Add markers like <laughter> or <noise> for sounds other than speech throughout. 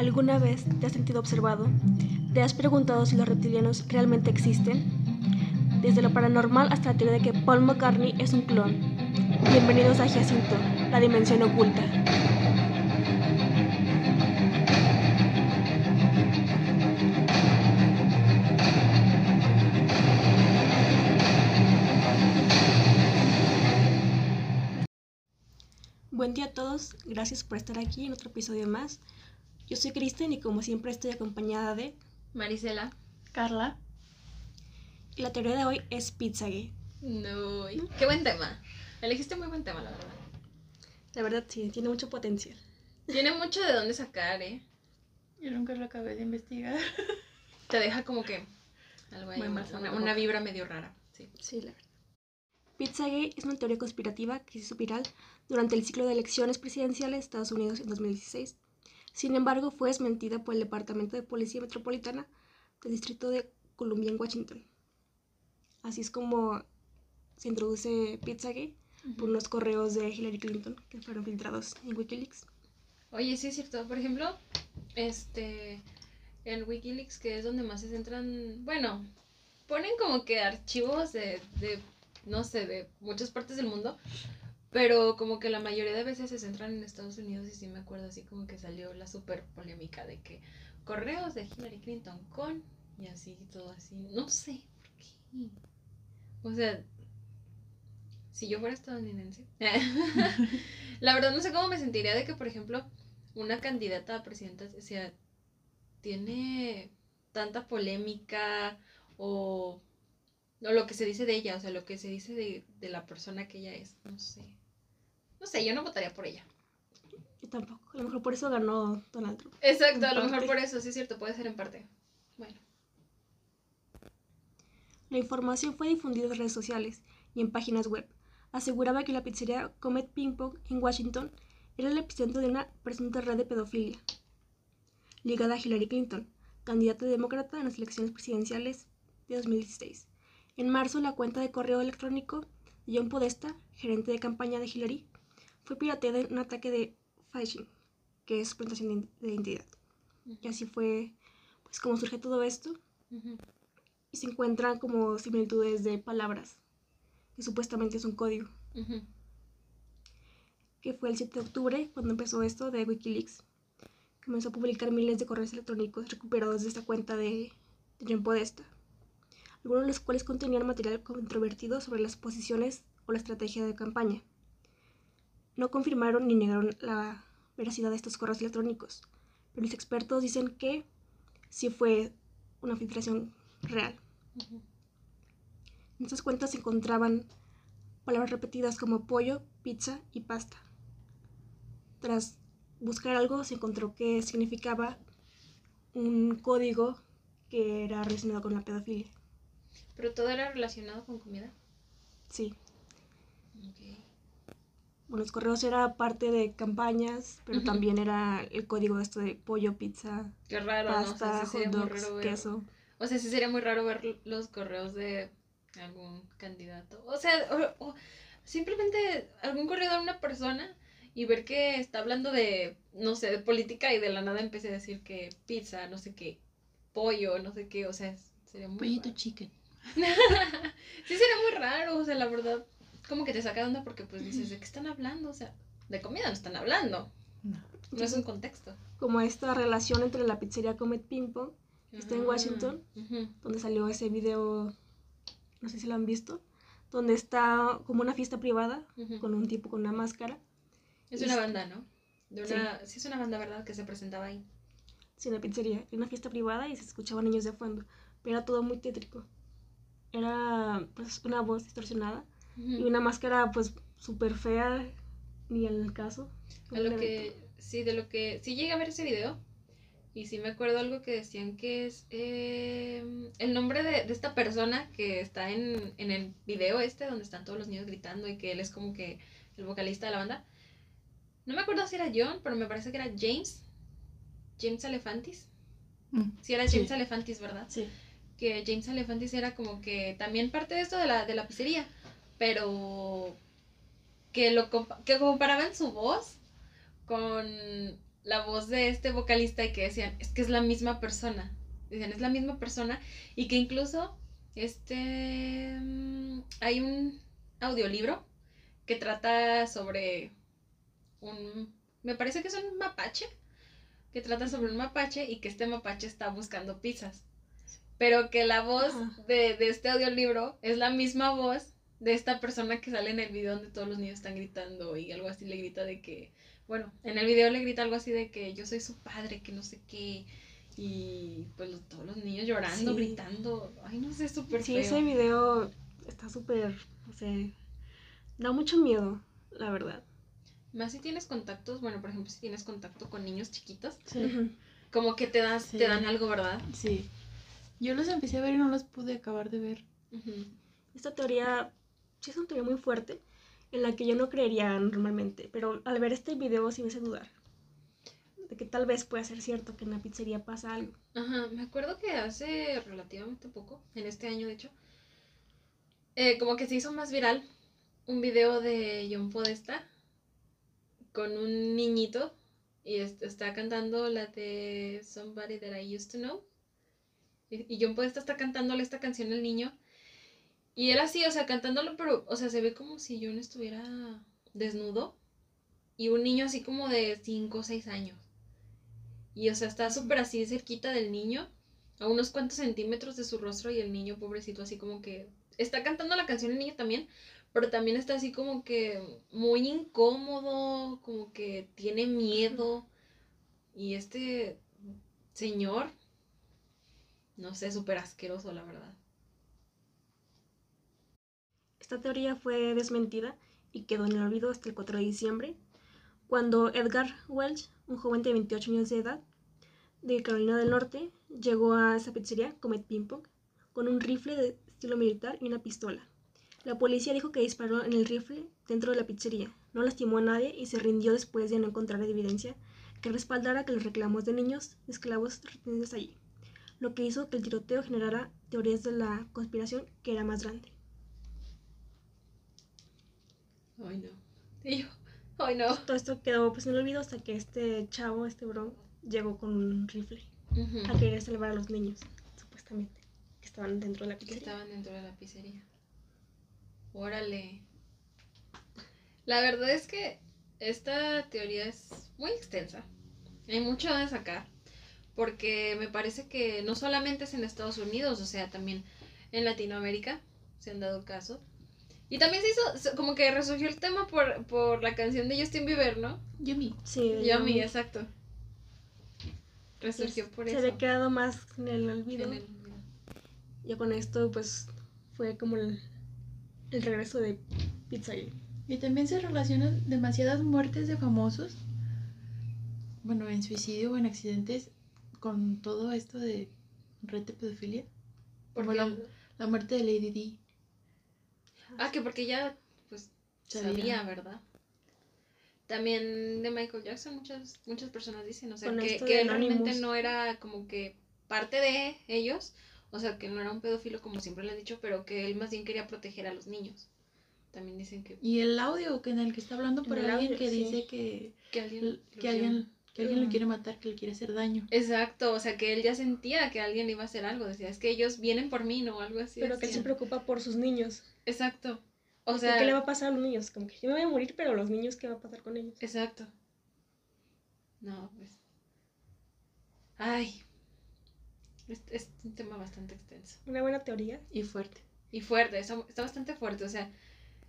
¿Alguna vez te has sentido observado? ¿Te has preguntado si los reptilianos realmente existen? Desde lo paranormal hasta la teoría de que Paul McCartney es un clon. Bienvenidos a Jacinto, la dimensión oculta. Buen día a todos, gracias por estar aquí en otro episodio más. Yo soy Kristen y como siempre estoy acompañada de Marisela. Carla. y la teoría de hoy es Pizzagate. No, qué buen tema. Elegiste muy buen tema, la verdad. La verdad sí, tiene mucho potencial. Tiene mucho de dónde sacar, ¿eh? Yo nunca lo acabé de investigar. Te deja como que algo ahí, una, vibra medio rara. Sí. Sí, la verdad. Pizzagate es una teoría conspirativa que se hizo viral durante el ciclo de elecciones presidenciales de Estados Unidos en 2016. Sin embargo, fue desmentida por el Departamento de Policía Metropolitana del Distrito de Columbia en Washington. Así es como se introduce Pizzagate por unos correos de Hillary Clinton que fueron filtrados en Wikileaks. Oye, sí es cierto. Por ejemplo, este. En Wikileaks, que es donde más se centran. Bueno, ponen como que archivos de, de. No sé, de muchas partes del mundo. Pero como que la mayoría de veces se centran en Estados Unidos. Y sí me acuerdo así como que salió la super polémica de que correos de Hillary Clinton con. Y así, todo así. No sé por qué. O sea. Si yo fuera estadounidense. <laughs> La verdad no sé cómo me sentiría de que, por ejemplo, una candidata a presidenta, o sea, tiene tanta polémica o, o lo que se dice de ella, o sea, lo que se dice de, de la persona que ella es, no sé. No sé, yo no votaría por ella. Yo tampoco. A lo mejor por eso ganó Donald Trump. Exacto, a lo mejor por eso, sí es cierto, puede ser en parte. Bueno, La información fue difundida en redes sociales y en páginas web. Aseguraba que la pizzería Comet Ping Pong en Washington era el epicentro de una presunta red de pedofilia ligada a Hillary Clinton, candidata demócrata en las elecciones presidenciales de 2016. En marzo, la cuenta de correo electrónico de John Podesta, gerente de campaña de Hillary, fue pirateada en un ataque de phishing, que es suplantación de identidad. Y así fue pues como surge todo esto y se encuentran como similitudes de palabras, que supuestamente es un código, que fue el 7 de octubre cuando empezó esto de Wikileaks. Comenzó a publicar miles de correos electrónicos recuperados de esta cuenta de, de John Podesta, algunos de los cuales contenían material controvertido sobre las posiciones o la estrategia de campaña. No confirmaron ni negaron la veracidad de estos correos electrónicos, pero los expertos dicen que sí fue una filtración real. En estas cuentas se encontraban palabras repetidas como pollo, pizza y pasta. Tras buscar algo se encontró que significaba un código que era relacionado con la pedofilia. Pero todo era relacionado con comida. Sí. Bueno, los correos era parte de campañas, pero también era el código de esto de pollo, pizza, Qué raro, ¿no? O sea, pasta, sí sería hot muy dogs, raro ver- queso. O sea, sí sería muy raro ver los correos de algún candidato. O sea, o, o simplemente algún correo de una persona y ver que está hablando de, no sé, de política y de la nada empecé a decir que pizza, no sé qué, pollo, no sé qué, o sea, sería muy Pollito raro. chicken. <laughs> Sí sería muy raro, o sea, la verdad, como que te saca de onda porque pues dices, ¿de qué están hablando? O sea, de comida no están hablando, No. no es un contexto. Como esta relación entre la pizzería Comet Ping Pong, que está en Ah, Washington, ujú. donde salió ese video, no sé si lo han visto, donde está como una fiesta privada Ujú. con un tipo con una máscara, Es y una banda, ¿no? De una, sí. es una banda, ¿verdad? Que se presentaba ahí. sin la pizzería, en una fiesta privada y se escuchaban niños de fondo, pero era todo muy tétrico. Era pues una voz distorsionada y una máscara pues súper fea, ni al caso. A lo que, sí, de lo que, sí llegué a ver ese video y sí me acuerdo algo que decían que es eh, el nombre de, de esta persona que está en, en el video este donde están todos los niños gritando y que él es como que el vocalista de la banda. No me acuerdo si era John, pero me parece que era James. James Alefantis. Mm. Sí, era Sí. James Alefantis, ¿verdad? Sí. que James Alefantis era como que también parte de esto de la, de la pizzería, pero que lo compa- que comparaban su voz con la voz de este vocalista y que decían, es que es la misma persona. Decían, es la misma persona. Y que incluso, este, mm, hay un audiolibro que trata sobre un, me parece que es un mapache, que trata sobre un mapache y que este mapache está buscando pizzas. Pero que la voz de, de este audiolibro es la misma voz de esta persona que sale en el video donde todos los niños están gritando y algo así le grita de que, bueno, en el video le grita algo así de que yo soy su padre, que no sé qué. Y pues los- todos los niños llorando, Sí. gritando. Ay, no sé, súper Sí, feo. ese video está súper, no sé, da mucho miedo, la verdad. Más si tienes contactos, bueno, por ejemplo, si tienes contacto con niños chiquitos, Sí. <laughs> Como que te, das, Sí. te dan algo, ¿verdad? Sí. Yo los empecé a ver y no los pude acabar de ver. Esta teoría sí es una teoría muy fuerte, en la que yo no creería normalmente, pero al ver este video sí me hace dudar. De que tal vez pueda ser cierto que en la pizzería pasa algo. Ajá, me acuerdo que hace relativamente poco, en este año de hecho, eh, como que se hizo más viral un video de John Podesta con un niñito y est- está cantando la de Somebody That I Used to Know. Y, y John Podesta está cantándole esta canción al niño. Y él así, o sea, cantándolo, pero, o sea, se ve como si John estuviera desnudo. Y un niño así como de 5 o 6 años. Y o sea, está súper así cerquita del niño, a unos cuantos centímetros de su rostro y el niño pobrecito así como que está cantando la canción el niño también, pero también está así como que muy incómodo, como que tiene miedo. Y este señor, no sé, súper asqueroso, la verdad. Esta teoría fue desmentida y quedó en el olvido hasta el 4 de diciembre, cuando Edgar Welch, un joven de 28 años de edad, de Carolina del Norte, llegó a esa pizzería, Comet Ping Pong, con un rifle de estilo militar y una pistola. La policía dijo que disparó en el rifle dentro de la pizzería, no lastimó a nadie y se rindió después de no encontrar evidencia que respaldara que los reclamos de niños esclavos retenidos allí, lo que hizo que el tiroteo generara teorías de la conspiración que era más grande. Ay, no. Y yo, ay, no. Todo esto quedó pues en el olvido hasta que este chavo, este bro, llegó con un rifle a querer salvar a los niños, supuestamente, que estaban dentro de la que pizzería. estaban dentro de la pizzería. Órale. La verdad es que esta teoría es muy extensa. Hay mucho de sacar. Porque me parece que no solamente es en Estados Unidos, o sea, también en Latinoamérica se han dado casos. Y también se hizo, se- como que resurgió el tema por, por la canción de Justin Bieber, ¿no? Yumi. Sí, Yummy, Yummy. exacto. Resurgió por se eso. había quedado más en el olvido. En el- Ya con esto pues fue como el, el regreso de Pizzagate. Y también se relacionan demasiadas muertes de famosos. Bueno, en suicidio o en accidentes con todo esto de red de pedofilia. Como porque- la, la muerte de Lady D. Ah, que porque ya, pues, Sabía. sabía, ¿verdad? También de Michael Jackson, muchas, muchas personas dicen, o sea, Con que, que él realmente no era como que parte de ellos, o sea, que no era un pedófilo como siempre le han dicho, pero que él más bien quería proteger a los niños. También dicen que, Y el audio que en el que está hablando por alguien audio, que sí. dice que, que alguien... que alguien, que alguien lo Ujú. quiere matar, que le quiere hacer daño. Exacto, o sea, que él ya sentía que alguien iba a hacer algo, decía, es que ellos vienen por mí, ¿no? O algo así. Pero que él se preocupa por sus niños. Exacto. O ¿Qué- sea, ¿Qué le va a pasar a los niños? Como que yo me voy a morir, pero los niños, ¿qué va a pasar con ellos? Exacto. No, pues. Ay. Es, es un tema bastante extenso. Una buena teoría. Y fuerte. Y fuerte, está, está bastante fuerte. O sea,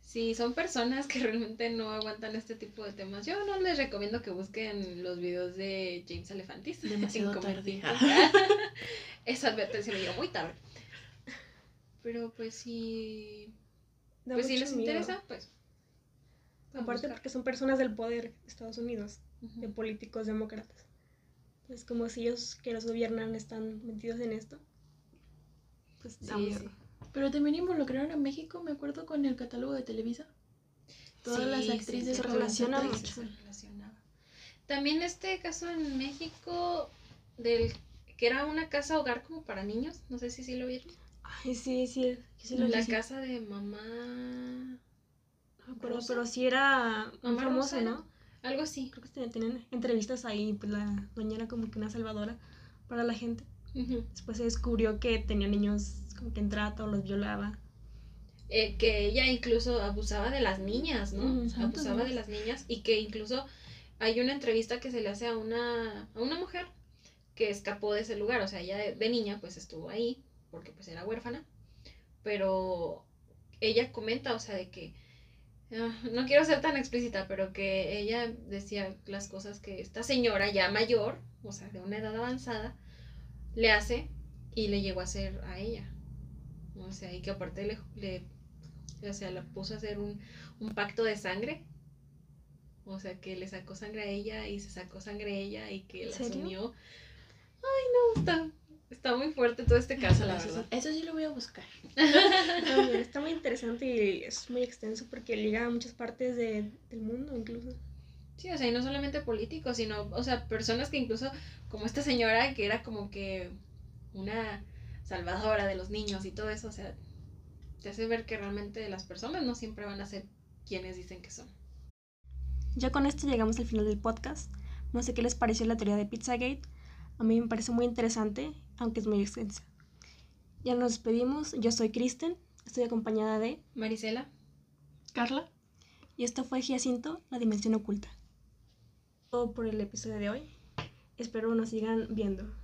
si son personas que <laughs> realmente no aguantan este tipo de temas, yo no les recomiendo que busquen los videos de James Alefantis. <laughs> Demasiado tarde. <laughs> Esa advertencia me llegó muy tarde. Pero pues si. Da Pues si les miedo. interesa, pues. Aparte porque son personas del poder de Estados Unidos, de políticos demócratas. Entonces, como si ellos que los gobiernan están metidos en esto, pues Sí, sí. Pero también involucraron a México, me acuerdo, con el catálogo de Televisa. Todas las Sí, actrices sí, se relacionan representantes. mucho. se relacionaba. También este caso en México del que era una casa hogar como para niños, no sé si sí lo vieron. Ay, sí, sí, sí, sí lo la casa de mamá No acuerdo, pero sí era Mamá famoso, Rosa, ¿no? Algo así. Creo que tenían, entrevistas ahí, pues la doña era como que una salvadora para la gente. Después se descubrió que tenía niños como que en trata o los violaba. Eh, que ella incluso abusaba de las niñas, ¿no? Abusaba de las niñas y que incluso hay una entrevista que se le hace a una, a una mujer que escapó de ese lugar, o sea, ella de, de niña pues estuvo ahí porque pues era huérfana, pero ella comenta, o sea, de que, ah, no quiero ser tan explícita, pero que ella decía las cosas que esta señora ya mayor, o sea, de una edad avanzada, le hace y le llegó a hacer a ella. O sea, y que aparte le, le o sea, la puso a hacer un, un pacto de sangre. O sea, que le sacó sangre a ella y se sacó sangre a ella y que ¿En la unió. Ay, no, está, está muy fuerte todo este caso, la Eso verdad. Eso sí lo voy a buscar. <laughs> También está muy interesante y es muy extenso porque liga a muchas partes de- del mundo incluso. Sí, o sea, y no solamente políticos, sino, o sea, personas que incluso, como esta señora, que era como que una salvadora de los niños y todo eso, o sea, te hace ver que realmente las personas no siempre van a ser quienes dicen que son. Ya con esto llegamos al final del podcast. No sé qué les pareció la teoría de Pizzagate. A mí me parece muy interesante, aunque es muy extensa. Ya nos despedimos. Yo soy Kristen. Estoy acompañada de... Marisela. Carla. Y esto fue Giacinto, la dimensión oculta. Todo por el episodio de hoy. Espero nos sigan viendo.